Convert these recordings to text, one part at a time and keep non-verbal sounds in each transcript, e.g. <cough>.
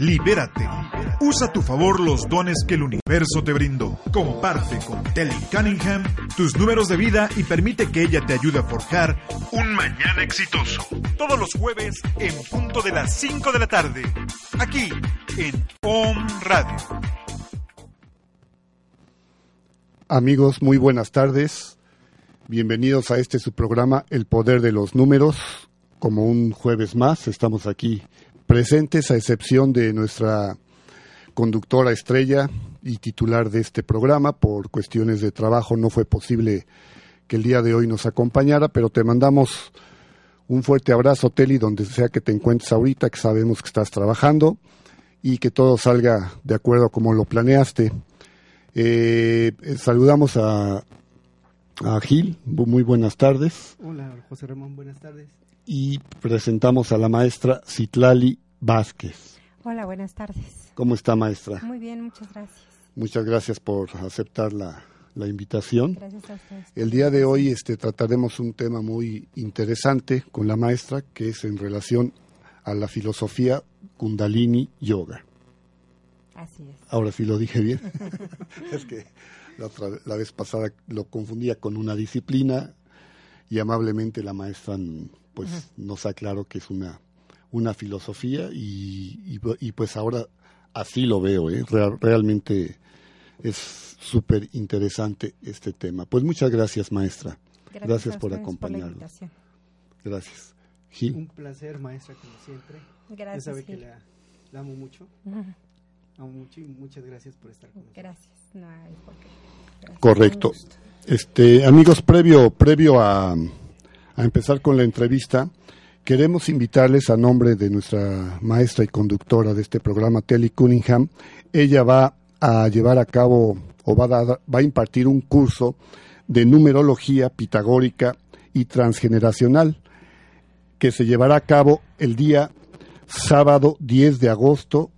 Libérate. Usa a tu favor los dones que el universo te brindó. Comparte con Telly Cunningham tus números de vida y permite que ella te ayude a forjar un mañana exitoso. Todos los jueves en punto de las 5 de la tarde. Aquí en Om Radio. Amigos, muy buenas tardes. Bienvenidos a este su programa El Poder de los Números. Como un jueves más, estamos aquí presentes, a excepción de nuestra conductora estrella y titular de este programa. Por cuestiones de trabajo no fue posible que el día de hoy nos acompañara, pero te mandamos un fuerte abrazo, Teli, donde sea que te encuentres ahorita, que sabemos que estás trabajando y que todo salga de acuerdo como lo planeaste. Eh, saludamos a, a Gil, muy buenas tardes. Hola, José Ramón, buenas tardes y presentamos a la maestra Citlali Vázquez. Hola, buenas tardes. ¿Cómo está, maestra? Muy bien, muchas gracias. Muchas gracias por aceptar la, la invitación. Gracias a ustedes. El día de hoy este, trataremos un tema muy interesante con la maestra, que es en relación a la filosofía Kundalini Yoga. Así es. Ahora sí lo dije bien. <laughs> <laughs> es que la, otra, la vez pasada lo confundía con una disciplina y amablemente la maestra pues nos aclaró que es una, una filosofía y, y, pues ahora así lo veo, ¿eh? realmente es súper interesante este tema. Pues muchas gracias, maestra. Gracias, gracias por acompañarnos. Por gracias. Gil. Un placer, maestra, como siempre. Gracias. Ya sabe que la, la, amo mucho. Uh -huh. Amo mucho y muchas gracias por estar con nosotros. Gracias. No hay por qué. Gracias. Correcto. Este, amigos, previo, previo a, a empezar con la entrevista, queremos invitarles a nombre de nuestra maestra y conductora de este programa, Telly Cunningham. Ella va a llevar a cabo o va a, dar, va a impartir un curso de numerología pitagórica y transgeneracional que se llevará a cabo el día sábado 10 de agosto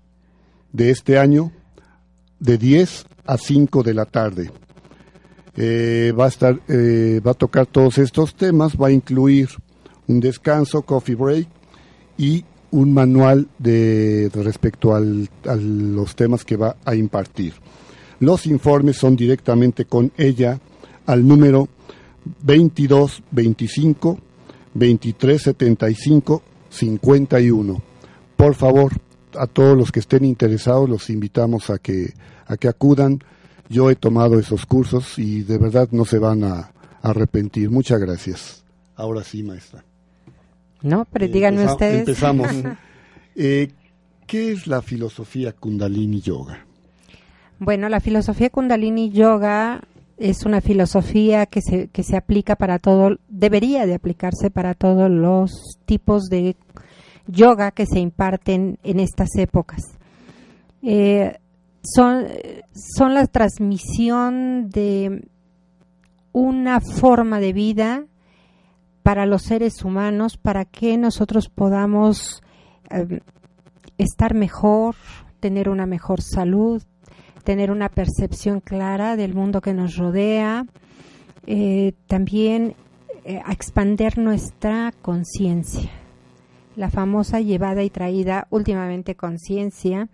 de este año de 10 a 5 de la tarde. Eh, va a estar, eh, va a tocar todos estos temas, va a incluir un descanso, coffee break y un manual de, respecto al, a los temas que va a impartir. Los informes son directamente con ella al número 2225 2375 51. Por favor, a todos los que estén interesados los invitamos a que a que acudan yo he tomado esos cursos y de verdad no se van a, arrepentir. Muchas gracias. Ahora sí, maestra. No, pero díganme Empeza ustedes. Empezamos. <laughs> eh, ¿Qué es la filosofía Kundalini Yoga? Bueno, la filosofía Kundalini Yoga es una filosofía que se, que se aplica para todo, debería de aplicarse para todos los tipos de yoga que se imparten en estas épocas. Eh, son, son la transmisión de una forma de vida para los seres humanos, para que nosotros podamos eh, estar mejor, tener una mejor salud, tener una percepción clara del mundo que nos rodea, eh, también eh, expander nuestra conciencia, la famosa llevada y traída últimamente conciencia,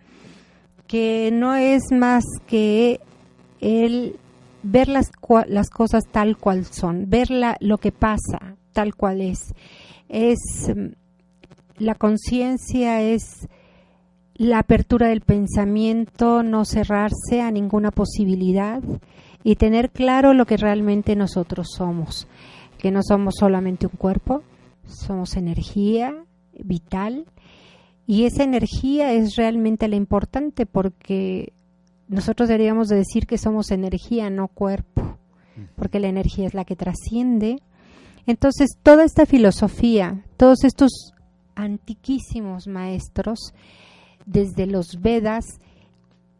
que no es más que el ver las, las cosas tal cual son, ver la, lo que pasa tal cual es. Es la conciencia es la apertura del pensamiento, no cerrarse a ninguna posibilidad y tener claro lo que realmente nosotros somos. que no somos solamente un cuerpo, somos energía vital y esa energía es realmente la importante porque nosotros deberíamos de decir que somos energía, no cuerpo, porque la energía es la que trasciende. Entonces, toda esta filosofía, todos estos antiquísimos maestros, desde los Vedas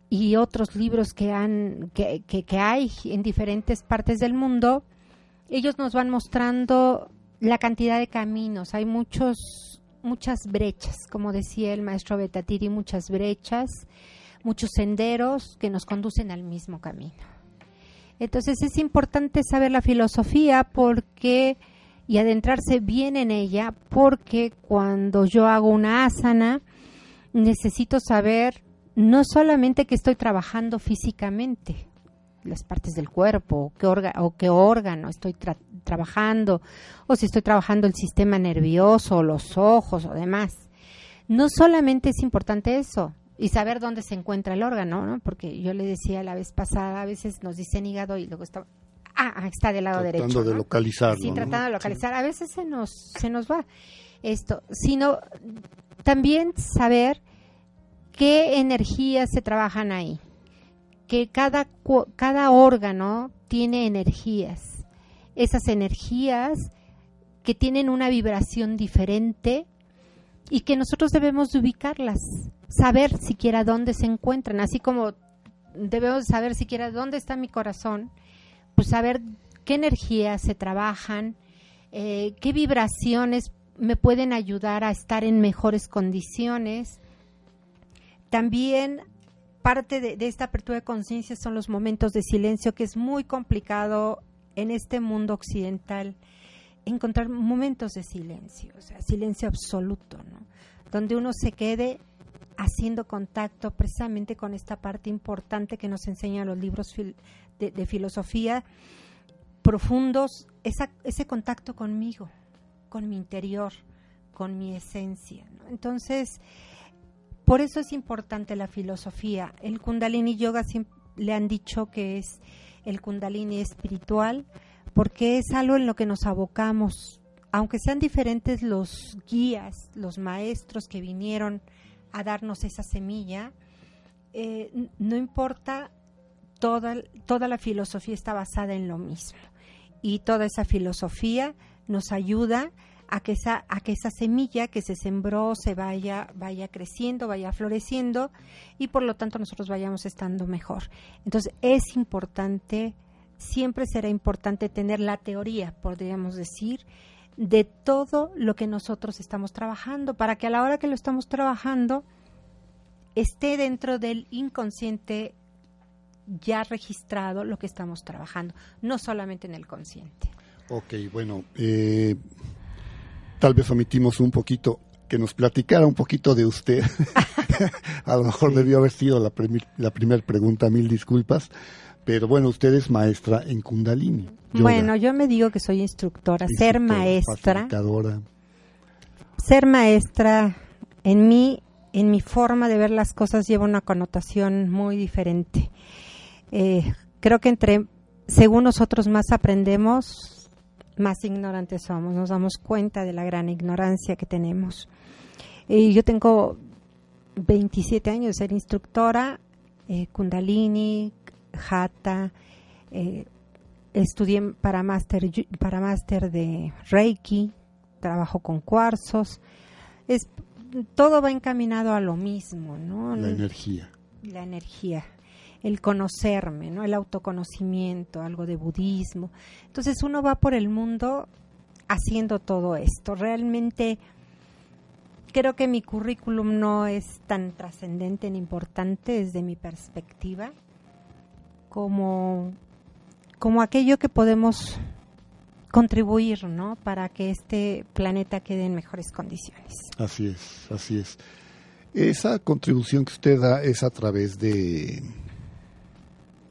y otros libros que, han, que, que hay en diferentes partes del mundo, ellos nos van mostrando la cantidad de caminos. Hay muchos, muchas brechas, como decía el maestro Betatiri, muchas brechas muchos senderos que nos conducen al mismo camino. Entonces es importante saber la filosofía porque y adentrarse bien en ella porque cuando yo hago una asana necesito saber no solamente que estoy trabajando físicamente las partes del cuerpo qué o qué órgano estoy trabajando o si estoy trabajando el sistema nervioso, los ojos o demás. No solamente es importante eso, y saber dónde se encuentra el órgano, ¿no? Porque yo le decía la vez pasada, a veces nos dicen hígado y luego está ah, ah está del lado derecho. Tratando de localizarlo. Sí, tratando de localizar. A veces se nos se nos va esto, sino también saber qué energías se trabajan ahí. Que cada cada órgano tiene energías. Esas energías que tienen una vibración diferente y que nosotros debemos de ubicarlas saber siquiera dónde se encuentran, así como debemos saber siquiera dónde está mi corazón, pues saber qué energías se trabajan, eh, qué vibraciones me pueden ayudar a estar en mejores condiciones. También parte de, esta apertura de conciencia son los momentos de silencio, que es muy complicado en este mundo occidental encontrar momentos de silencio, o sea, silencio absoluto. Donde uno se quede haciendo contacto precisamente con esta parte importante que nos enseñan los libros de, filosofía profundos, ese contacto conmigo, con mi interior, con mi esencia. Entonces, por eso es importante la filosofía. El Kundalini Yoga le han dicho que es el Kundalini espiritual, porque es algo en lo que nos abocamos, aunque sean diferentes los guías, los maestros que vinieron a darnos esa semilla, eh, no importa, toda, toda la filosofía está basada en lo mismo. Y toda esa filosofía nos ayuda a que esa, a que esa semilla que se sembró se vaya, vaya creciendo, vaya floreciendo y por lo tanto nosotros vayamos estando mejor. Entonces es importante, siempre será importante tener la teoría, podríamos decir, de todo lo que nosotros estamos trabajando, para que a la hora que lo estamos trabajando esté dentro del inconsciente ya registrado lo que estamos trabajando, no solamente en el consciente. Ok, bueno, eh, tal vez omitimos un poquito que nos platicara un poquito de usted. <laughs> a lo mejor debió haber sido la, la primera pregunta, mil disculpas. Pero bueno, usted es maestra en Kundalini. Bueno, yo me digo que soy instructora, ser maestra. Ser maestra en mí, en mi forma de ver las cosas lleva una connotación muy diferente. Eh, creo que entre, según nosotros más aprendemos, más ignorantes somos. Nos damos cuenta de la gran ignorancia que tenemos. Yo tengo 27 años de ser instructora, eh, Kundalini, Hatha, eh, estudié para máster para máster de Reiki, trabajo con cuarzos. Es todo va encaminado a lo mismo, ¿no? La energía. La energía, el conocerme, ¿no? El autoconocimiento, algo de budismo. Entonces uno va por el mundo haciendo todo esto. Realmente creo que mi currículum no es tan trascendente ni importante desde mi perspectiva como, como aquello que podemos contribuir, ¿no? Para que este planeta quede en mejores condiciones. Así es, así es. Esa contribución que usted da es a través de,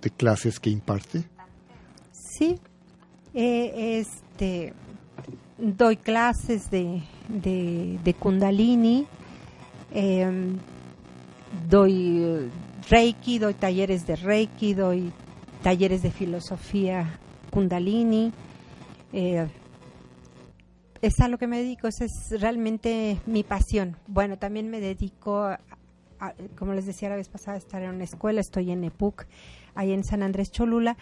de clases que imparte. Sí, eh, este, doy clases de, de, Kundalini, em, doy Reiki, doy talleres de Reiki, doy talleres de filosofía Kundalini, eh, es a lo que me dedico, esa es realmente mi pasión. Bueno, también me dedico, a, como les decía la vez pasada, a estar en una escuela, estoy en EPUC, ahí en San Andrés Cholula,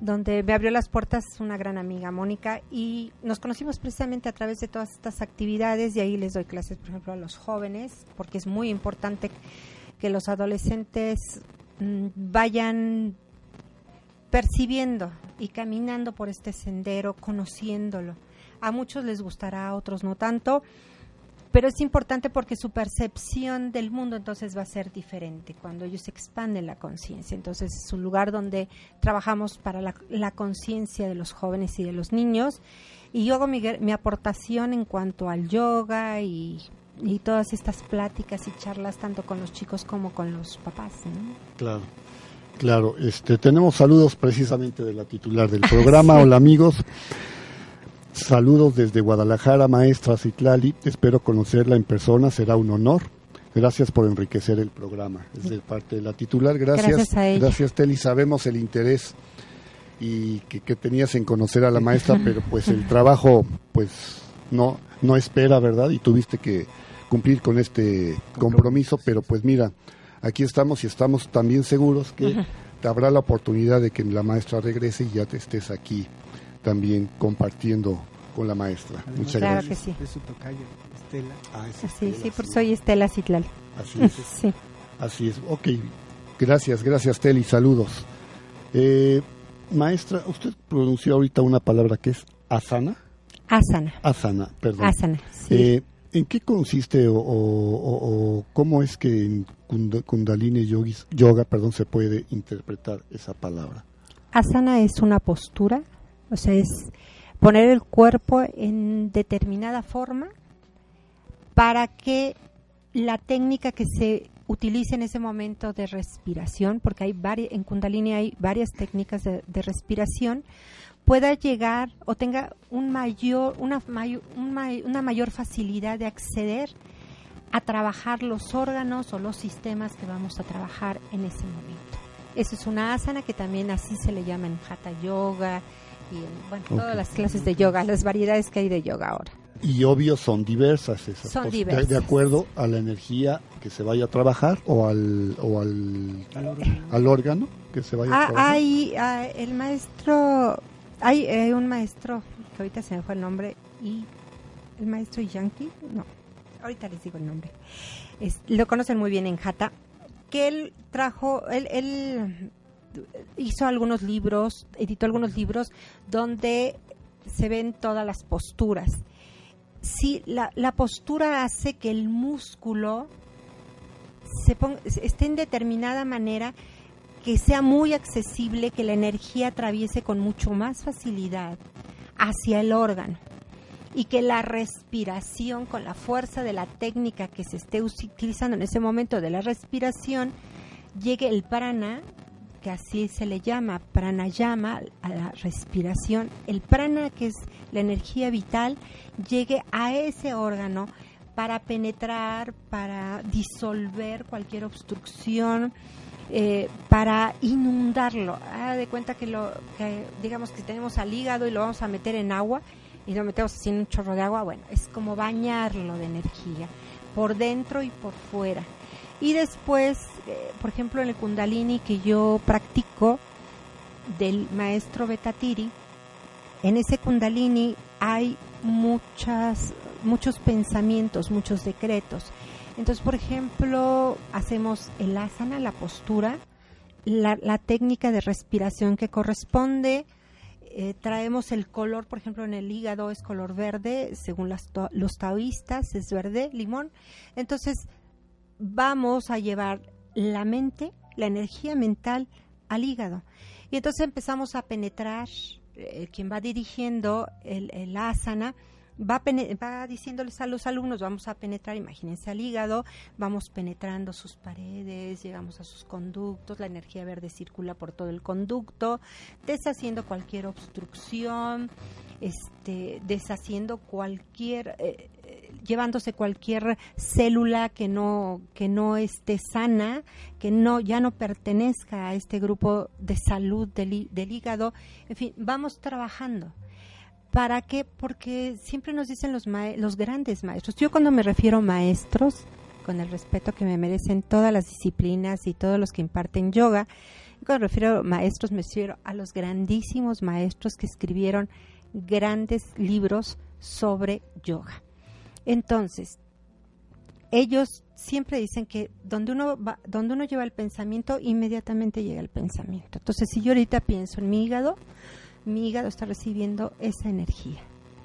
donde me abrió las puertas una gran amiga, Mónica, y nos conocimos precisamente a través de todas estas actividades y ahí les doy clases, por ejemplo, a los jóvenes, porque es muy importante que los adolescentes mmm, vayan percibiendo y caminando por este sendero, conociéndolo. A muchos les gustará, a otros no tanto, pero es importante porque su percepción del mundo entonces va a ser diferente cuando ellos expanden la conciencia. Entonces es un lugar donde trabajamos para la, la conciencia de los jóvenes y de los niños y yo hago mi, mi aportación en cuanto al yoga y, y, todas estas pláticas y charlas tanto con los chicos como con los papás. ¿no? Claro. Claro, este, tenemos saludos precisamente de la titular del programa. sí. <laughs> Hola amigos, saludos desde Guadalajara, maestra Citlali. Espero conocerla en persona, será un honor. Gracias por enriquecer el programa. Es de parte de la titular. Gracias, gracias, a ella. gracias Teli. Sabemos el interés y que, que tenías en conocer a la maestra, <laughs> pero pues el trabajo, pues no, no espera, ¿verdad? Y tuviste que cumplir con este compromiso, pero pues mira aquí estamos y estamos también seguros que te habrá la oportunidad de que la maestra regrese y ya te estés aquí también compartiendo con la maestra. Además, Muchas claro gracias. Que sí. Es su tocayo, Estela. Ah, es sí, Estela, sí, por soy Estela Citlal. Así <laughs> es. sí. Así es. Ok, gracias, gracias Teli, saludos. Eh, maestra, usted pronunció ahorita una palabra que es asana. Asana. Asana, perdón. Asana, sí. Eh, ¿En qué consiste o, o, o, o, cómo es que en Kundalini yogis, Yoga perdón, se puede interpretar esa palabra? Asana es una postura, o sea, es poner el cuerpo en determinada forma para que la técnica que se utilice en ese momento de respiración, porque hay en Kundalini hay varias técnicas de, respiración, pueda llegar o tenga un mayor, una, mayor, un may, una mayor facilidad de acceder a trabajar los órganos o los sistemas que vamos a trabajar en ese momento. Eso es una asana que también así se le llama en Hatha Yoga y en bueno, okay. todas las clases de yoga, las variedades que hay de yoga ahora. Y obvio son diversas esas son cosas, diversas. De, de, acuerdo a la energía que se vaya a trabajar o al, o al, al, órgano. al órgano que se vaya ah, a trabajar. Hay, ah, el maestro hay eh, un maestro que ahorita se me fue el nombre y el maestro Yankee, no, ahorita les digo el nombre. Es, lo conocen muy bien en Jata, que él trajo, él, él, hizo algunos libros, editó algunos libros donde se ven todas las posturas. Sí, la, postura hace que el músculo esté en determinada manera que sea muy accesible, que la energía atraviese con mucho más facilidad hacia el órgano y que la respiración con la fuerza de la técnica que se esté utilizando en ese momento de la respiración llegue el prana, así se le llama pranayama a la respiración, el prana que es la energía vital llegue a ese órgano para penetrar, para disolver cualquier obstrucción, eh, para inundarlo. De cuenta que lo, que, digamos que tenemos al hígado y lo vamos a meter en agua y lo metemos así en un chorro de agua. Bueno, es como bañarlo de energía, por dentro y por fuera. Y después, eh, por ejemplo, en el Kundalini que yo practico del maestro Betatiri, en ese Kundalini hay muchas, muchos pensamientos, muchos decretos. Entonces, por ejemplo, hacemos el asana, la postura, la, la técnica de respiración que corresponde, eh, traemos el color, por ejemplo, en el hígado es color verde, según las los taoístas es verde, limón. Entonces, vamos a llevar la mente, la energía mental al hígado. Y entonces empezamos a penetrar, eh, quien va dirigiendo el, el asana, va, va, diciéndoles a los alumnos, vamos a penetrar, imagínense al hígado, vamos penetrando sus paredes, llegamos a sus conductos, la energía verde circula por todo el conducto, deshaciendo cualquier obstrucción, este, deshaciendo cualquier, eh, llevándose cualquier célula que no, que no esté sana, que no, ya no pertenezca a este grupo de salud del, del hígado, en fin, vamos trabajando ¿Para qué? Porque siempre nos dicen los, los grandes maestros. Yo cuando me refiero a maestros, con el respeto que me merecen todas las disciplinas y todos los que imparten yoga, cuando me refiero a maestros me refiero a los grandísimos maestros que escribieron grandes libros sobre yoga. Entonces, ellos siempre dicen que donde uno va, donde uno lleva el pensamiento, inmediatamente llega el pensamiento. Entonces, si yo ahorita pienso en mi hígado, mi hígado está recibiendo esa energía.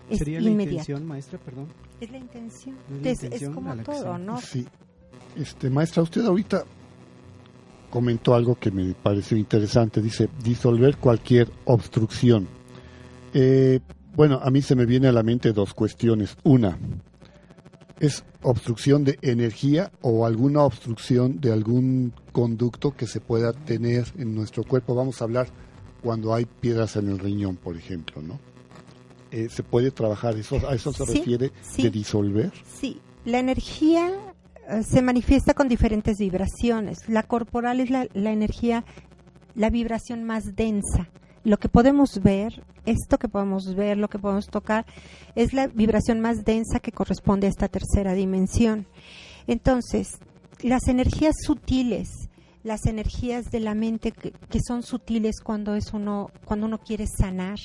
Es ¿Sería la intención, maestra, perdón? Es la intención. Es, como todo, ¿no? Sí. Este, maestra, usted ahorita comentó algo que me pareció interesante. Dice, disolver cualquier obstrucción. Eh, bueno, a mí se me viene a la mente dos cuestiones. Una, ¿es obstrucción de energía o alguna obstrucción de algún conducto que se pueda tener en nuestro cuerpo? Vamos a hablar cuando hay piedras en el riñón, por ejemplo, ¿no? Eh, ¿Se puede trabajar eso? ¿A eso se refiere de disolver? Sí, la energía eh, se manifiesta con diferentes vibraciones. La corporal es la, la energía, la vibración más densa. Lo que podemos ver, esto que podemos ver, lo que podemos tocar, es la vibración más densa que corresponde a esta tercera dimensión. Entonces, las energías sutiles, las energías de la mente que, son sutiles cuando es uno cuando uno quiere sanar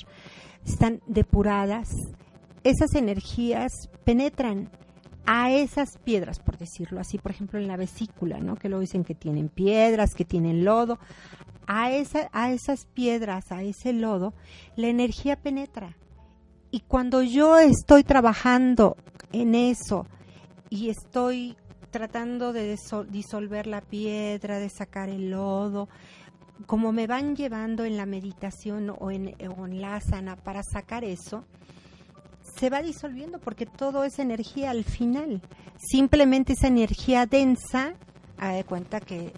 están depuradas esas energías penetran a esas piedras por decirlo así por ejemplo en la vesícula no que lo dicen que tienen piedras que tienen lodo. A esa a esas piedras a ese lodo la energía penetra. Y cuando yo estoy trabajando en eso y estoy tratando de disolver la piedra, de sacar el lodo, como me van llevando en la meditación o en, la asana para sacar eso, se va disolviendo porque todo es energía al final. Simplemente esa energía densa, a de cuenta que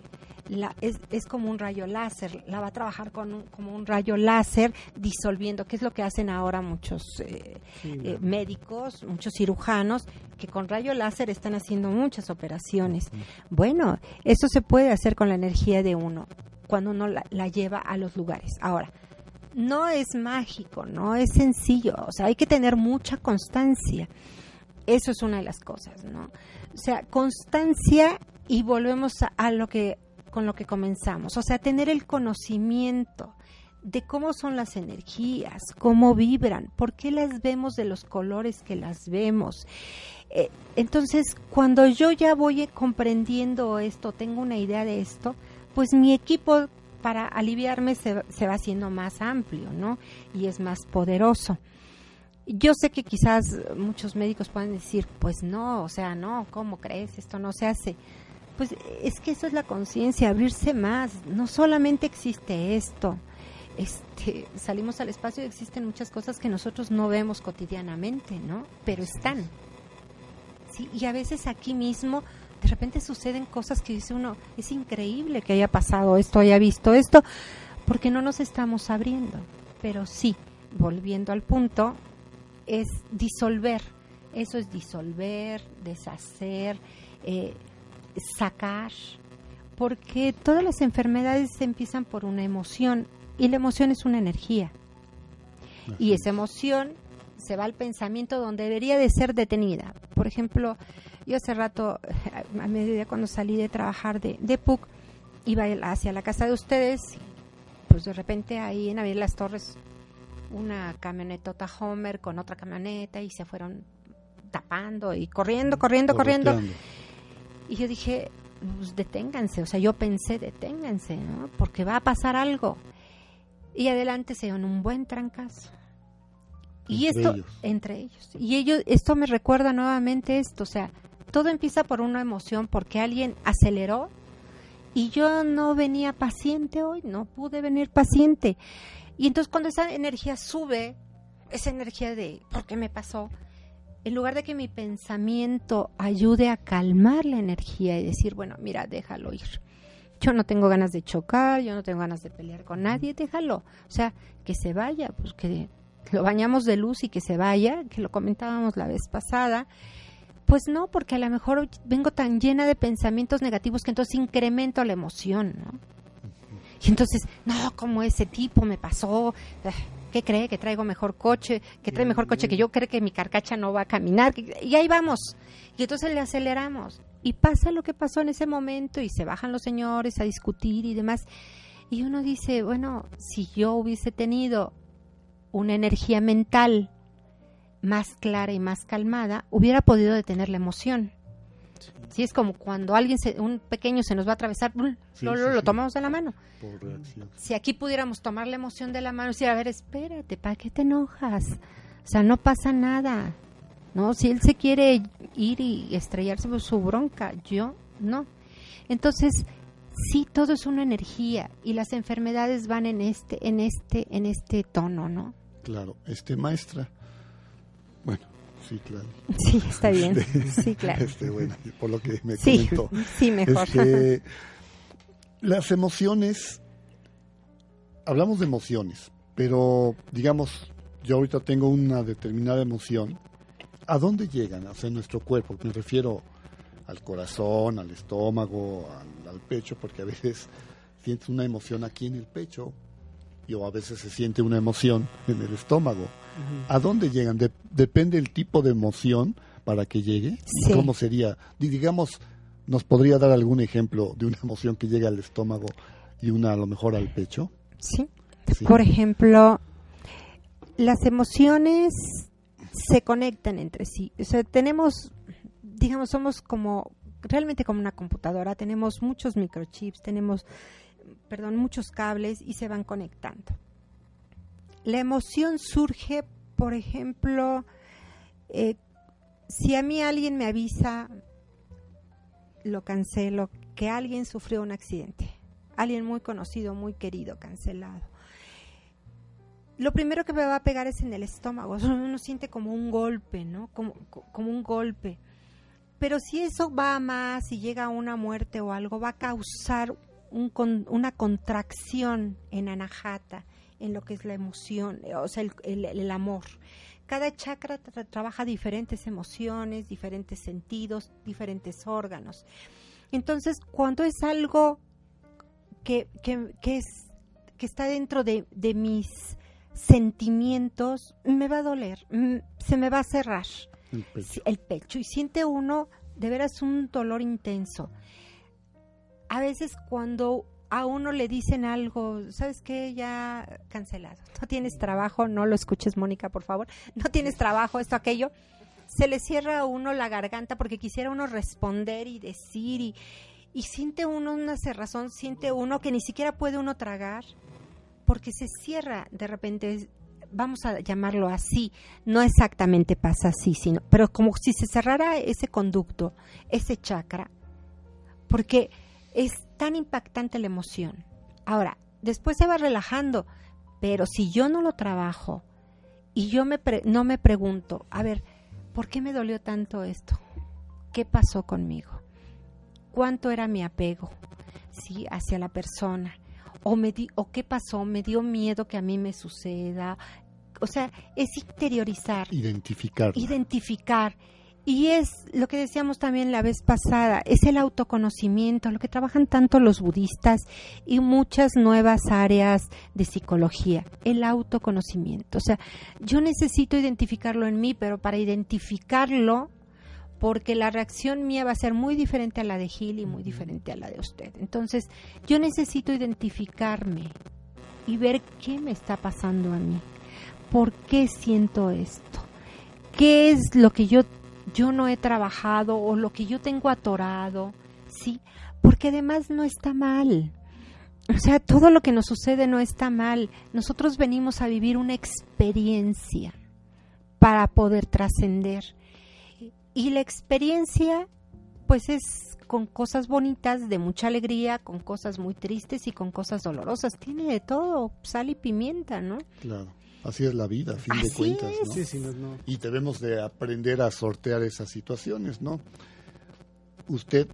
la, es, es, como un rayo láser, la va a trabajar con como un rayo láser disolviendo, que es lo que hacen ahora muchos eh, eh, médicos, muchos cirujanos, que con rayo láser están haciendo muchas operaciones. Bueno, eso se puede hacer con la energía de uno, cuando uno la, la lleva a los lugares. Ahora, no es mágico, no es sencillo, o sea, hay que tener mucha constancia. Eso es una de las cosas, ¿no? O sea, constancia y volvemos a, lo que con lo que comenzamos, o sea, tener el conocimiento de cómo son las energías, cómo vibran, por qué las vemos de los colores que las vemos. Eh, entonces, cuando yo ya voy comprendiendo esto, tengo una idea de esto, pues mi equipo para aliviarme se, se va haciendo más amplio, ¿no? Y es más poderoso. Yo sé que quizás muchos médicos pueden decir, pues no, o sea, no, ¿cómo crees? Esto no se hace. Pues es que eso es la conciencia, abrirse más. No solamente existe esto. Este, salimos al espacio y existen muchas cosas que nosotros no vemos cotidianamente, ¿no? Pero están. Sí, y a veces aquí mismo de repente suceden cosas que dice uno, es increíble que haya pasado esto, haya visto esto, porque no nos estamos abriendo. Pero sí, volviendo al punto, es disolver. Eso es disolver, deshacer, eh, sacar, porque todas las enfermedades empiezan por una emoción y la emoción es una energía. y esa emoción se va al pensamiento donde debería de ser detenida. Por ejemplo, yo hace rato, a medida cuando salí de trabajar de, de PUC, iba hacia la casa de ustedes, pues de repente ahí en Avenida Las Torres, una camionetota Homer con otra camioneta y se fueron tapando y corriendo, corriendo, corriendo. Y yo dije, pues deténganse, o sea, yo pensé, deténganse, ¿no? Porque va a pasar algo. Y adelante se dio un buen trancazo. Y esto, entre ellos. Y ellos, esto me recuerda nuevamente esto, o sea, todo empieza por una emoción, porque alguien aceleró y yo no venía paciente hoy, no pude venir paciente. Y entonces cuando esa energía sube, esa energía de ¿por qué me pasó? En lugar de que mi pensamiento ayude a calmar la energía y decir, bueno, mira, déjalo ir. Yo no tengo ganas de chocar, yo no tengo ganas de pelear con nadie, déjalo. O sea, que se vaya, pues que lo bañamos de luz y que se vaya, que lo comentábamos la vez pasada. Pues no, porque a lo mejor vengo tan llena de pensamientos negativos que entonces incremento la emoción, ¿no? Y entonces, no, como ese tipo me pasó. ¿Qué cree? Que traigo mejor coche, que trae mejor coche que yo, cree que mi carcacha no va a caminar. y ahí vamos. Y entonces le aceleramos. Y pasa lo que pasó en ese momento y se bajan los señores a discutir y demás. Y uno dice, bueno, si yo hubiese tenido una energía mental más clara y más calmada, hubiera podido detener la emoción. Sí. es como cuando alguien, se, un pequeño se nos va a atravesar, lo, tomamos de la mano. Si aquí pudiéramos tomar la emoción de la mano y decir, a ver, espérate, ¿para qué te enojas? O sea, no pasa nada. ¿no? Si él se quiere ir y estrellarse por su bronca, yo no. Entonces, sí, todo es una energía y las enfermedades van en este, en este, en este tono, ¿no? Claro, este maestra, bueno, sí, claro. <laughs> Sí, está bien. Este, sí, claro. Este, bueno, por lo que me sí, comentó. Sí, mejor. Las emociones, hablamos de emociones, pero digamos, yo ahorita tengo una determinada emoción. ¿A dónde llegan? O sea, nuestro cuerpo, me refiero al corazón, al estómago, al, pecho, porque a veces sientes una emoción aquí en el pecho y o a veces se siente una emoción en el estómago. ¿A dónde llegan? depende el tipo de emoción para que llegue. ¿Cómo sería? Digamos, ¿nos podría dar algún ejemplo de una emoción que llegue al estómago y una a lo mejor al pecho? Sí. Por ejemplo, las emociones se conectan entre sí. O sea, tenemos, digamos, somos como, realmente como una computadora, tenemos muchos microchips, tenemos, perdón, muchos cables y se van conectando. La emoción surge, por ejemplo, eh, si a mí alguien me avisa, lo cancelo, que alguien sufrió un accidente, alguien muy conocido, muy querido, cancelado. Lo primero que me va a pegar es en el estómago, uno siente como un golpe, ¿no? Como, un golpe. Pero si eso va más y llega a una muerte o algo, va a causar un, una contracción en Anahata, en lo que es la emoción, o sea, el, amor. Cada chakra trabaja diferentes emociones, diferentes sentidos, diferentes órganos. Entonces, cuando es algo que, que, es, que está dentro de, de, mis sentimientos, me va a doler, se me va a cerrar el pecho. el pecho. Y siente uno de veras un dolor intenso. A veces cuando a uno le dicen algo, ¿sabes qué? Ya cancelado. No tienes trabajo, no lo escuches, Mónica, por favor. No tienes trabajo, esto, aquello. Se le cierra a uno la garganta porque quisiera uno responder y decir y, y siente uno una cerrazón, siente uno que ni siquiera puede uno tragar porque se cierra de repente vamos a llamarlo así, no exactamente pasa así, sino, pero como si se cerrara ese conducto, ese chakra, porque es tan impactante la emoción. Ahora, después se va relajando, pero si yo no lo trabajo y yo me no me pregunto, a ver, ¿por qué me dolió tanto esto? ¿Qué pasó conmigo? ¿Cuánto era mi apego? Sí, hacia la persona. O, me di, o qué pasó, me dio miedo que a mí me suceda. O sea, es interiorizar. Identificar. Identificar. Y es lo que decíamos también la vez pasada, es el autoconocimiento, lo que trabajan tanto los budistas y muchas nuevas áreas de psicología, el autoconocimiento. O sea, yo necesito identificarlo en mí, pero para identificarlo, porque la reacción mía va a ser muy diferente a la de Gil y muy diferente a la de usted. Entonces, yo necesito identificarme y ver qué me está pasando a mí. ¿Por qué siento esto? ¿Qué es lo que yo yo no he trabajado o lo que yo tengo atorado, ¿sí? Porque además no está mal. O sea, todo lo que nos sucede no está mal. Nosotros venimos a vivir una experiencia para poder trascender. Y la experiencia, pues es con cosas bonitas, de mucha alegría, con cosas muy tristes y con cosas dolorosas. Tiene de todo, sal y pimienta, ¿no? Claro. Así es la vida, a fin de cuentas, ¿no? Y debemos de aprender a sortear esas situaciones, ¿no? Usted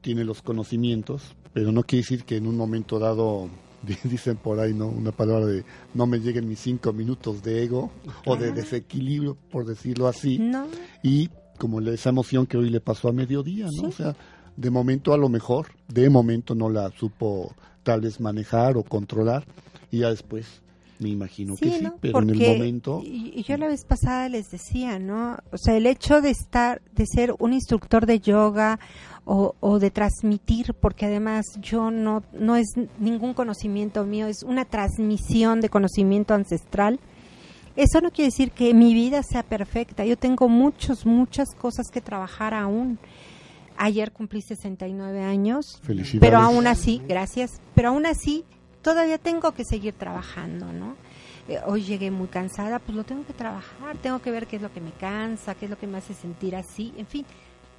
tiene los conocimientos, pero no quiere decir que en un momento dado, <laughs> dicen por ahí, ¿no? Una palabra de no me lleguen mis cinco minutos de ego o de desequilibrio, por decirlo así. No. Y como esa emoción que hoy le pasó a mediodía, ¿no? O sea, de momento a lo mejor, de momento no la supo tal vez manejar o controlar y ya después Me imagino Sí, que sí, ¿no? pero en el momento... Y, yo la vez pasada les decía, ¿no? O sea, el hecho de estar, de ser un instructor de yoga o, o de transmitir, porque además yo no, no es ningún conocimiento mío, es una transmisión de conocimiento ancestral. Eso no quiere decir que mi vida sea perfecta. Yo tengo muchos, muchas cosas que trabajar aún. Ayer cumplí 69 años, Felicidades. pero aún así, gracias, pero aún así todavía tengo que seguir trabajando, ¿no? Eh, hoy llegué muy cansada, pues lo tengo que trabajar, tengo que ver qué es lo que me cansa, qué es lo que me hace sentir así, en fin,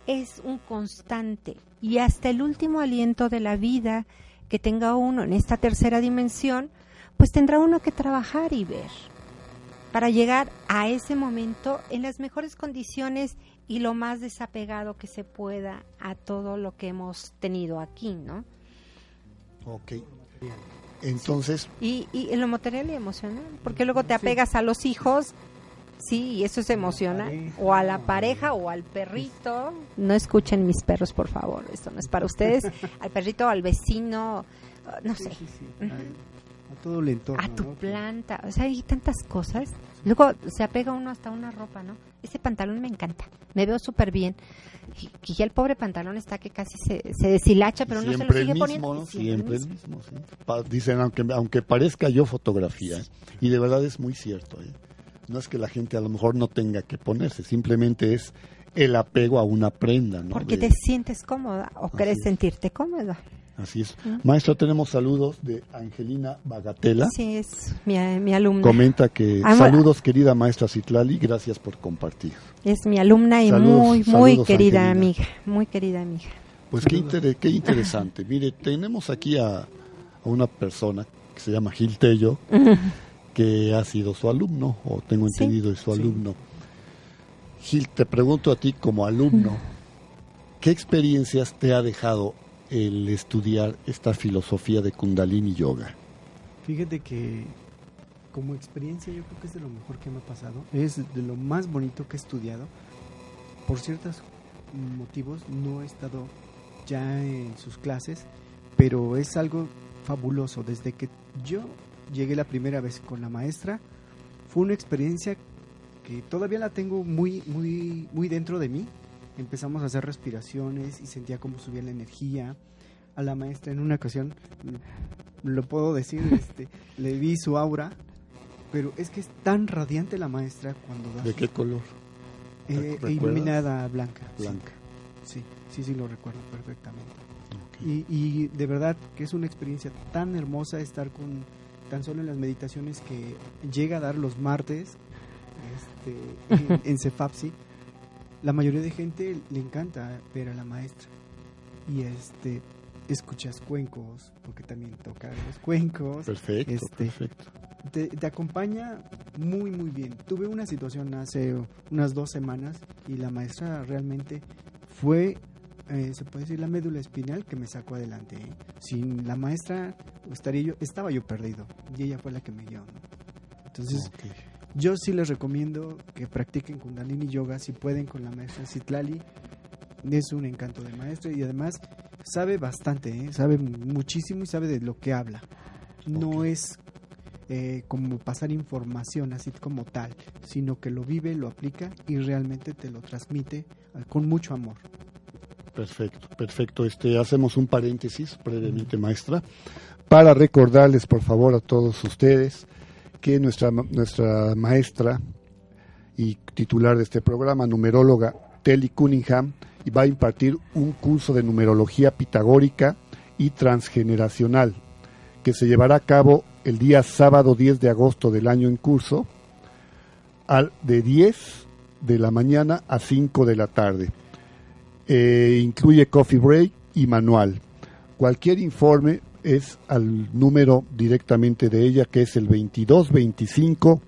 es un constante y hasta el último aliento de la vida que tenga uno en esta tercera dimensión, pues tendrá uno que trabajar y ver para llegar a ese momento en las mejores condiciones y lo más desapegado que se pueda a todo lo que hemos tenido aquí, ¿no? Ok. Entonces, Y, y en lo material y emocional, porque luego te apegas a los hijos, sí, y eso es emocional, o a la pareja o al perrito. No escuchen mis perros, por favor, esto no es para ustedes. <laughs> Al perrito, al vecino, no sé. A, a todo el entorno. a tu ¿no? planta, o sea, hay tantas cosas. Luego se apega uno hasta una ropa, ¿no? Ese pantalón me encanta, me veo súper bien. Y, ya el pobre pantalón está que casi se, se deshilacha, pero no se lo siempre sigue el mismo, poniendo. ¿no? Y Siempre el mismo, sí. Pa- Dicen, aunque, aunque parezca yo fotografía, ¿eh? y de verdad es muy cierto. ¿eh? No es que la gente a lo mejor no tenga que ponerse, simplemente es el apego a una prenda, ¿no? Porque De- te sientes cómoda o Así querés es. sentirte cómoda. Así es. Maestra, tenemos saludos de Angelina Bagatela. Sí, es mi, mi alumna. Comenta que Ah, saludos querida maestra Citlali, gracias por compartir. Es mi alumna y Saludos, muy, muy saludos, querida Angelina. amiga. Muy querida amiga. Pues qué, inter- qué interesante. Mire, tenemos aquí a, a una persona que se llama Gil Tello, que ha sido su alumno, o tengo entendido es su alumno. Gil, te pregunto a ti como alumno, ¿qué experiencias te ha dejado el estudiar esta filosofía de Kundalini Yoga? Fíjate que como experiencia yo creo que es de lo mejor que me ha pasado. Es de lo más bonito que he estudiado. Por ciertos motivos no he estado ya en sus clases, pero es algo fabuloso. Desde que yo llegué la primera vez con la maestra, fue una experiencia que todavía la tengo muy, muy, muy dentro de mí. Empezamos a hacer respiraciones y sentía cómo subía la energía. A la maestra en una ocasión, mm, lo puedo decir, <laughs> este, le vi su aura, pero es que es tan radiante la maestra cuando da ¿De qué color? eh, recuerdas? iluminada blanca. Blanca. Sí, sí, sí, lo recuerdo perfectamente. Y de verdad que es una experiencia tan hermosa estar con tan solo en las meditaciones que llega a dar los martes este, en, en <laughs> Cefapsi. La mayoría de gente le encanta ver a la maestra. Y este escuchas cuencos, porque también toca los cuencos. Perfecto, Este, perfecto. te, te acompaña muy muy bien. Tuve una situación hace unas dos semanas y la maestra realmente fue, eh, se puede decir, la médula espinal que me sacó adelante. ¿eh? Sin la maestra estaría yo, estaba yo perdido y ella fue la que me guió. ¿no? Entonces. Yo sí les recomiendo que practiquen Kundalini Yoga si pueden con la maestra Citlali. Es un encanto de maestra y además sabe bastante, ¿eh? sabe muchísimo y sabe de lo que habla. No es eh, como pasar información así como tal, sino que lo vive, lo aplica y realmente te lo transmite eh, con mucho amor. Perfecto, perfecto. Este, hacemos un paréntesis brevemente, maestra, para recordarles, por favor, a todos ustedes que nuestra, nuestra maestra y titular de este programa, numeróloga Telly Cunningham, va a impartir un curso de numerología pitagórica y transgeneracional que se llevará a cabo el día sábado 10 de agosto del año en curso, al, de 10 de la mañana a 5 de la tarde. Eh, incluye coffee break y manual. Cualquier informe es al número directamente de ella, que es el 2225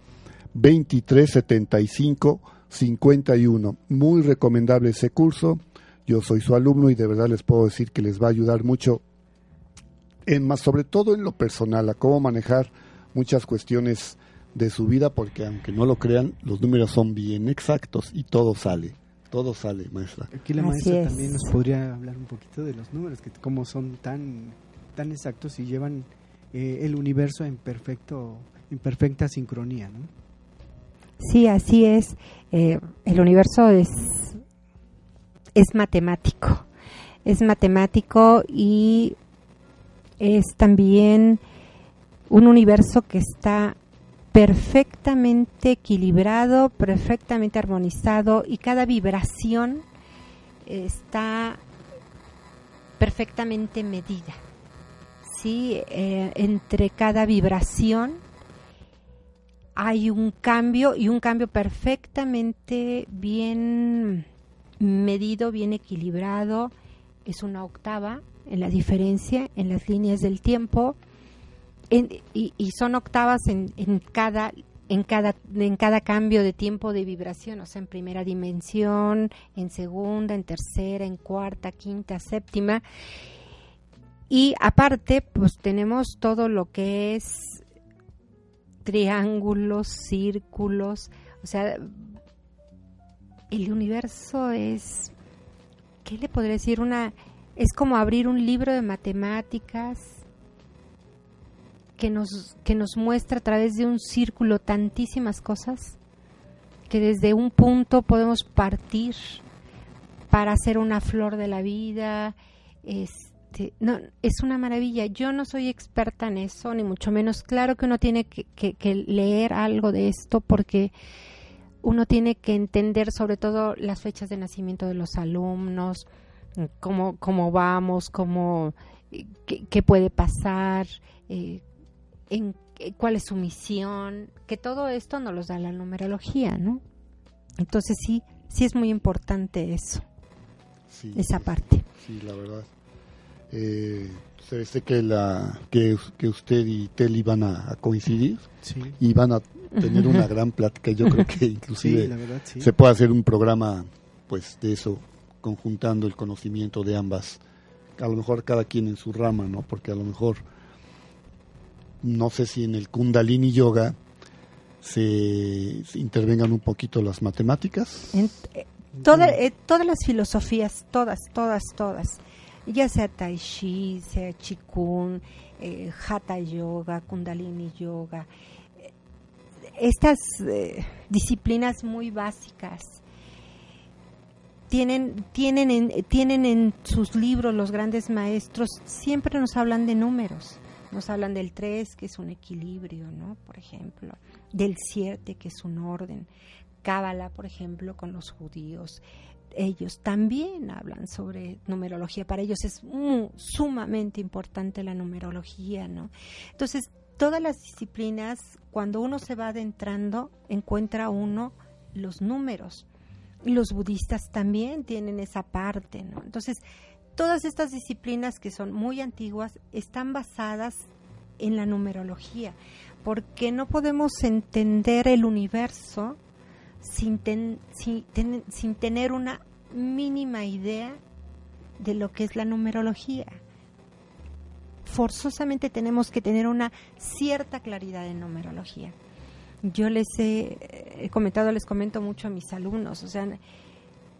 2375 51. Muy recomendable ese curso. Yo soy su alumno y de verdad les puedo decir que les va a ayudar mucho en más sobre todo en lo personal a cómo manejar muchas cuestiones de su vida porque aunque no lo crean los números son bien exactos y todo sale todo sale maestra Aquí la Así maestra es. también nos podría hablar un poquito de los números, que como son tan, tan exactos y llevan eh, el universo en perfecto en perfecta sincronía, ¿no? Sí, así es. Eh, el universo es, es matemático. Es matemático y es también un universo que está perfectamente equilibrado, perfectamente armonizado y cada vibración está perfectamente medida. ¿Sí? Eh, entre cada vibración hay un cambio y un cambio perfectamente bien medido, bien equilibrado. Es una octava en la diferencia, en las líneas del tiempo. y, y, son octavas en, en, cada en cada en cada cambio de tiempo de vibración, o sea, en primera dimensión, en segunda, en tercera, en cuarta, quinta, séptima. Y aparte, pues tenemos todo lo que es triángulos, círculos, o sea, el universo es, ¿qué le podría decir? Una, es como abrir un libro de matemáticas que nos, que nos muestra a través de un círculo tantísimas cosas que desde un punto podemos partir para hacer una flor de la vida. Este, no, es una maravilla. Yo no soy experta en eso, ni mucho menos. Claro que uno tiene que, que leer algo de esto porque uno tiene que entender sobre todo las fechas de nacimiento de los alumnos, cómo, cómo vamos, cómo, qué, puede pasar, eh, en, cuál es su misión, que todo esto nos lo da la numerología, ¿no? Entonces sí, sí es muy importante eso, esa parte. Sí, la verdad. Eh, sé que la que, que usted y Tel iban a, coincidir y van a tener una gran plática. Yo creo que <laughs> <laughs> inclusive se puede hacer un programa pues de eso conjuntando el conocimiento de ambas, a lo mejor cada quien en su rama, ¿no? Porque a lo mejor, no sé si en el Kundalini Yoga se, intervengan un poquito las matemáticas. En, eh, eh, todas las filosofías, todas, todas, todas, ya sea Tai Chi, sea Chikun, eh, Hatha Yoga, Kundalini Yoga, estas disciplinas muy básicas tienen, tienen, en, tienen en sus libros los grandes maestros, siempre nos hablan de números. Nos hablan del 3, que es un equilibrio, ¿no? Por ejemplo, del 7, que es un orden. Cábala, por ejemplo, con los judíos. Ellos también hablan sobre numerología. Para ellos es sumamente importante la numerología, ¿no? Entonces, todas las disciplinas, cuando uno se va adentrando, encuentra uno los números los budistas también tienen esa parte, ¿no? Entonces, todas estas disciplinas que son muy antiguas están basadas en la numerología, porque no podemos entender el universo sin, sin, tener una mínima idea de lo que es la numerología. Forzosamente tenemos que tener una cierta claridad en numerología yo les he, comentado, les comento mucho a mis alumnos, o sea,